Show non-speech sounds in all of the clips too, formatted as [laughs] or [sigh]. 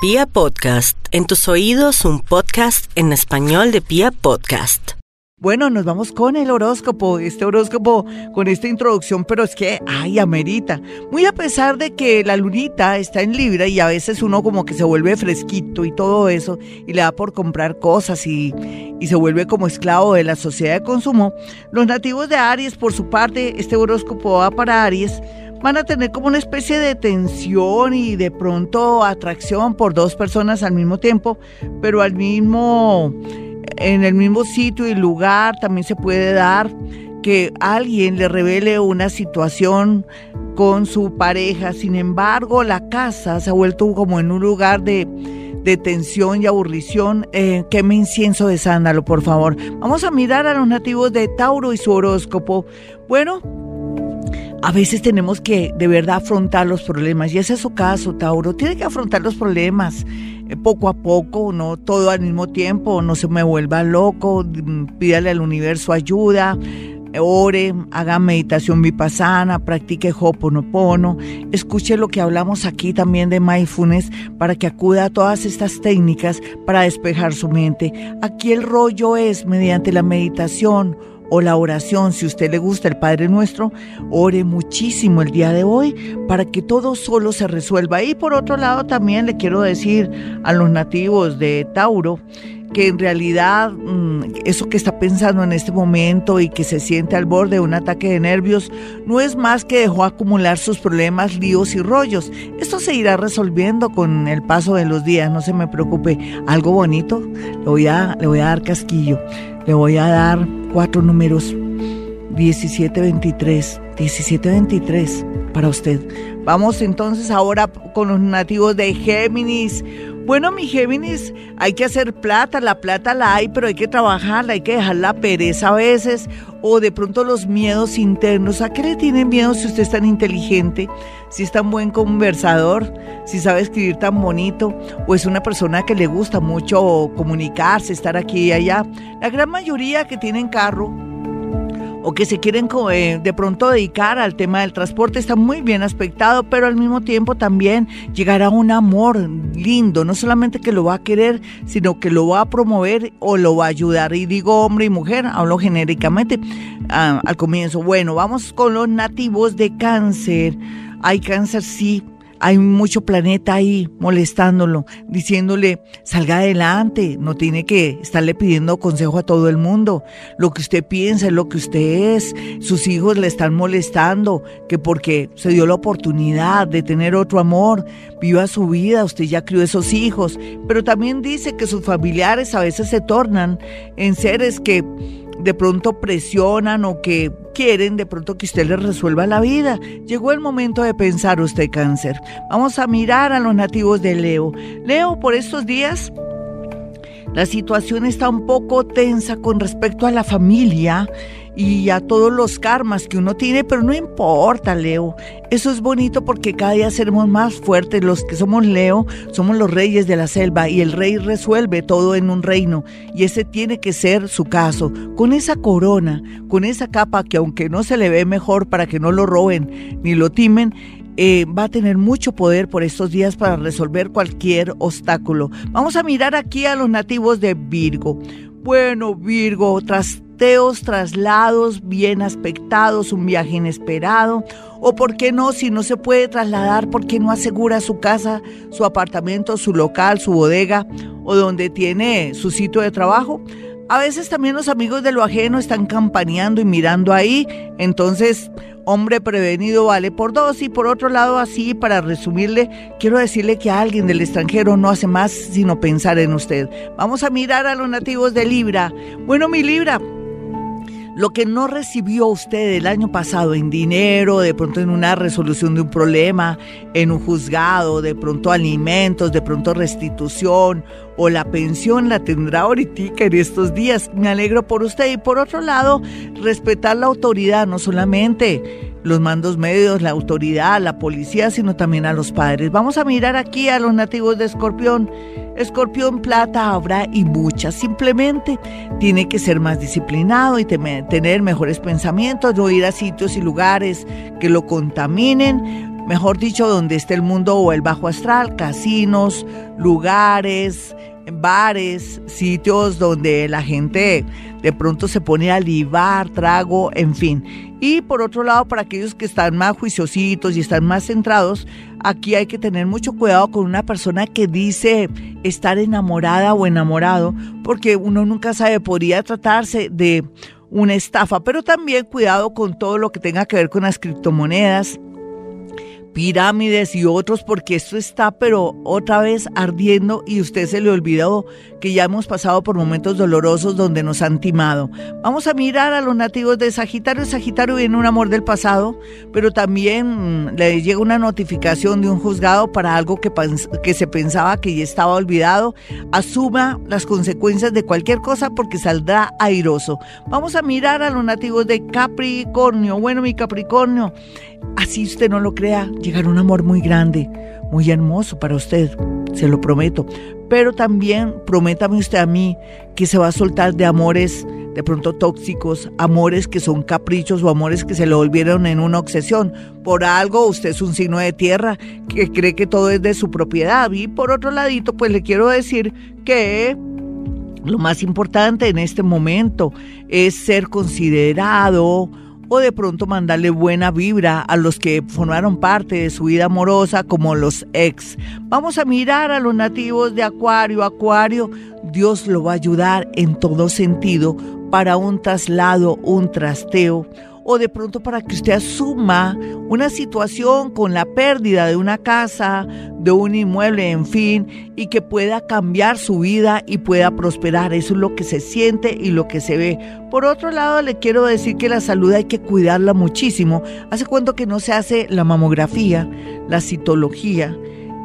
Pia Podcast, en tus oídos un podcast en español de Pia Podcast. Bueno, nos vamos con el horóscopo, este horóscopo con esta introducción, pero es que, ay, amerita. Muy a pesar de que la lunita está en Libra y a veces uno como que se vuelve fresquito y todo eso, y le da por comprar cosas y, se vuelve como esclavo de la sociedad de consumo, los nativos de Aries, por su parte, este horóscopo va para Aries, van a tener como una especie de tensión y de pronto atracción por dos personas al mismo tiempo, pero al mismo, en el mismo sitio y lugar también se puede dar que alguien le revele una situación con su pareja. Sin embargo, la casa se ha vuelto como en un lugar de, de tensión y aburrición. Eh, queme incienso de sándalo, por favor. Vamos a mirar a los nativos de Tauro y su horóscopo. Bueno, a veces tenemos que de verdad afrontar los problemas y ese es su caso, Tauro. Tiene que afrontar los problemas eh, poco a poco, no todo al mismo tiempo, no se me vuelva loco, mm, pídale al universo ayuda, ore, haga meditación vipassana, practique hoponopono, escuche lo que hablamos aquí también de mindfulness para que acuda a todas estas técnicas para despejar su mente. Aquí el rollo es mediante la meditación o la oración, si usted le gusta el Padre Nuestro, ore muchísimo el día de hoy para que todo solo se resuelva. Y por otro lado también le quiero decir a los nativos de Tauro, que en realidad mm, eso que está pensando en este momento y que se siente al borde de un ataque de nervios no es más que dejó acumular sus problemas, líos y rollos. Esto se irá resolviendo con el paso de los días, no se me preocupe. Algo bonito, le voy a, le voy a dar casquillo, le voy a dar cuatro números. 1723, 1723 para usted. Vamos entonces ahora con los nativos de Géminis. Bueno, mi Géminis, hay que hacer plata, la plata la hay, pero hay que trabajarla, hay que dejar la pereza a veces o de pronto los miedos internos. ¿A qué le tienen miedo si usted es tan inteligente, si es tan buen conversador, si sabe escribir tan bonito o es una persona que le gusta mucho comunicarse, estar aquí y allá? La gran mayoría que tienen carro, o que se quieren eh, de pronto dedicar al tema del transporte está muy bien aspectado, pero al mismo tiempo también llegará un amor lindo, no solamente que lo va a querer, sino que lo va a promover o lo va a ayudar. Y digo hombre y mujer, hablo genéricamente ah, al comienzo. Bueno, vamos con los nativos de cáncer. Hay cáncer, sí, hay mucho planeta ahí molestándolo, diciéndole, salga adelante, no tiene que estarle pidiendo consejo a todo el mundo. Lo que usted piensa es lo que usted es. Sus hijos le están molestando, que porque se dio la oportunidad de tener otro amor, viva su vida, usted ya crió esos hijos. Pero también dice que sus familiares a veces se tornan en seres que de pronto presionan o que quieren de pronto que usted les resuelva la vida. Llegó el momento de pensar usted cáncer. Vamos a mirar a los nativos de Leo. Leo, por estos días la situación está un poco tensa con respecto a la familia y a todos los karmas que uno tiene, pero no importa, Leo. Eso es bonito porque cada día seremos más fuertes. Los que somos Leo somos los reyes de la selva y el rey resuelve todo en un reino y ese tiene que ser su caso. Con esa corona, con esa capa que aunque no se le ve mejor para que no lo roben ni lo timen, eh, va a tener mucho poder por estos días para resolver cualquier obstáculo. Vamos a mirar aquí a los nativos de Virgo. Bueno, Virgo, tras traslados bien aspectados, un viaje inesperado, o por qué no, si no se puede trasladar, ¿por qué no asegura su casa, su apartamento, su local, su bodega o donde tiene su sitio de trabajo? A veces también los amigos de lo ajeno están campaneando y mirando ahí, entonces hombre prevenido vale por dos y por otro lado así para resumirle quiero decirle que alguien del extranjero no hace más sino pensar en usted. Vamos a mirar a los nativos de Libra. Bueno mi Libra, lo que no recibió usted el año pasado en dinero, de pronto en una resolución de un problema, en un juzgado, de pronto alimentos, de pronto restitución o la pensión la tendrá ahorita en estos días. Me alegro por usted. Y por otro lado, respetar la autoridad, no solamente los mandos medios, la autoridad, la policía, sino también a los padres. Vamos a mirar aquí a los nativos de Escorpión. Escorpión plata habrá y muchas. Simplemente tiene que ser más disciplinado y tener mejores pensamientos, no ir a sitios y lugares que lo contaminen mejor dicho, donde esté el mundo o el bajo astral, casinos, lugares, bares, sitios donde la gente de pronto se pone a libar, trago, en fin. Y por otro lado, para aquellos que están más juiciositos y están más centrados, aquí hay que tener mucho cuidado con una persona que dice estar enamorada o enamorado, porque uno nunca sabe, podría tratarse de una estafa, pero también cuidado con todo lo que tenga que ver con las criptomonedas, pirámides y otros, porque esto está pero otra vez ardiendo y usted se le olvidó que ya hemos pasado por momentos dolorosos donde nos han timado. Vamos a mirar a los nativos de Sagitario. Sagitario viene un amor del pasado, pero también mm, le llega una notificación de un juzgado para algo que, que se pensaba que ya estaba olvidado. Asuma las consecuencias de cualquier cosa porque saldrá airoso. Vamos a mirar a los nativos de Capricornio. Bueno, mi Capricornio, así usted no lo crea, llegará un amor muy grande, muy hermoso para usted, se lo prometo. Pero también prométame usted a mí que se va a soltar de amores de pronto tóxicos, amores que son caprichos o amores que se le volvieron en una obsesión. Por algo usted es un signo de tierra que cree que todo es de su propiedad. Y por otro ladito, pues le quiero decir que lo más importante en este momento es ser considerado o de pronto mandarle buena vibra a los que formaron parte de su vida amorosa como los ex. Vamos a mirar a los nativos de Acuario. Acuario, Dios lo va a ayudar en todo sentido para un traslado, un trasteo o de pronto para que usted asuma una situación con la pérdida de una casa, de un inmueble, en fin, y que pueda cambiar su vida y pueda prosperar. Eso es lo que se siente y lo que se ve. Por otro lado, le quiero decir que la salud hay que cuidarla muchísimo. ¿Hace cuánto que no se hace la mamografía, la citología?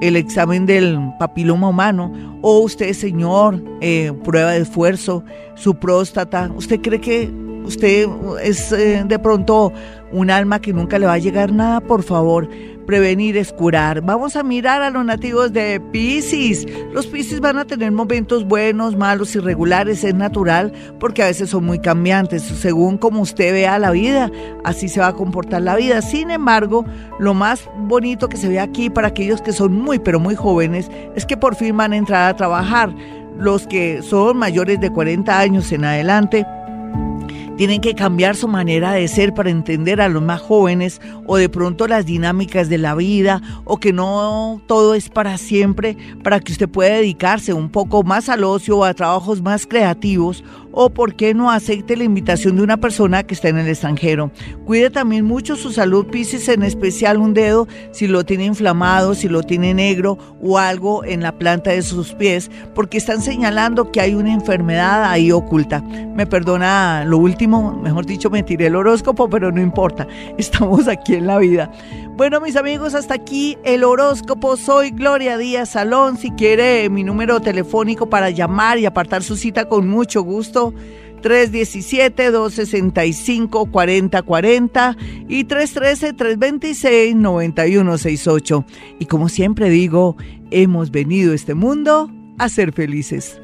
el examen del papiloma humano, o usted, señor, eh, prueba de esfuerzo, su próstata, ¿usted cree que usted es eh, de pronto un alma que nunca le va a llegar nada, por favor, prevenir es curar. Vamos a mirar a los nativos de Pisces. Los Pisces van a tener momentos buenos, malos, irregulares, es natural, porque a veces son muy cambiantes. Según como usted vea la vida, así se va a comportar la vida. Sin embargo, lo más bonito que se ve aquí para aquellos que son muy, pero muy jóvenes, es que por fin van a entrar a trabajar. Los que son mayores de 40 años en adelante, tienen que cambiar su manera de ser para entender a los más jóvenes o de pronto las dinámicas de la vida o que no todo es para siempre, para que usted pueda dedicarse un poco más al ocio o a trabajos más creativos o por qué no acepte la invitación de una persona que está en el extranjero. Cuide también mucho su salud, Pisces, en especial un dedo si lo tiene inflamado, si lo tiene negro o algo en la planta de sus pies, porque están señalando que hay una enfermedad ahí oculta. Me perdona lo mejor dicho, me tiré el horóscopo, pero no importa, [laughs] estamos aquí en la vida. Bueno, mis amigos, hasta aquí el horóscopo. Soy Gloria Díaz Salón. Si quiere mi número telefónico para llamar y apartar su cita con mucho gusto, 317-265-4040 y 313-326-9168. Y como siempre digo, hemos venido a este mundo a ser felices.